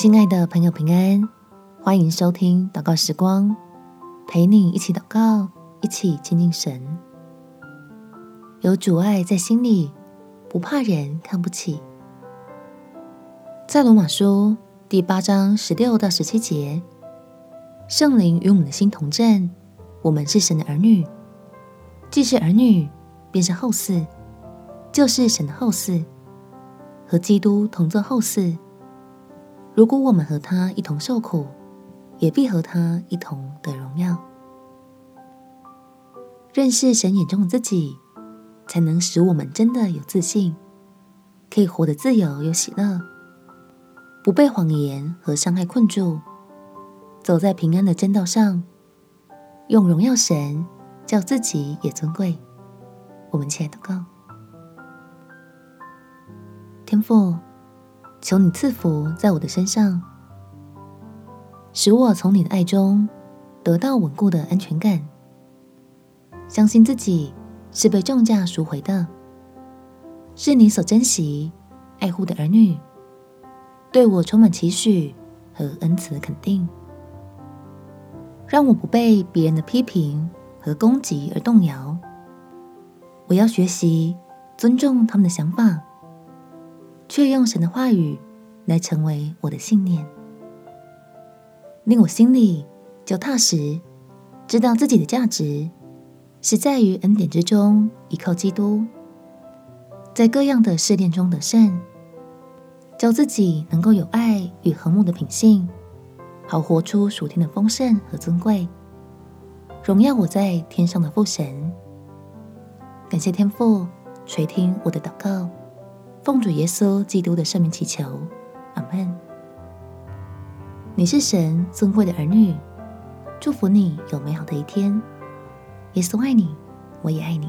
亲爱的朋友，平安，欢迎收听祷告时光，陪你一起祷告，一起亲近神。有主爱在心里，不怕人看不起。在罗马书第八章十六到十七节，圣灵与我们的心同证，我们是神的儿女，既是儿女，便是后嗣，就是神的后嗣，和基督同作后嗣。如果我们和他一同受苦，也必和他一同得荣耀。认识神眼中的自己，才能使我们真的有自信，可以活得自由又喜乐，不被谎言和伤害困住，走在平安的真道上，用荣耀神，叫自己也尊贵。我们起来祷告，天父。求你赐福在我的身上，使我从你的爱中得到稳固的安全感，相信自己是被重价赎回的，是你所珍惜、爱护的儿女，对我充满期许和恩慈的肯定，让我不被别人的批评和攻击而动摇。我要学习尊重他们的想法。却用神的话语来成为我的信念，令我心里就踏实，知道自己的价值是在于恩典之中，依靠基督，在各样的试炼中得胜，叫自己能够有爱与和睦的品性，好活出属天的丰盛和尊贵，荣耀我在天上的父神。感谢天父垂听我的祷告。奉主耶稣基督的圣名祈求，阿门。你是神尊贵的儿女，祝福你有美好的一天。耶稣爱你，我也爱你。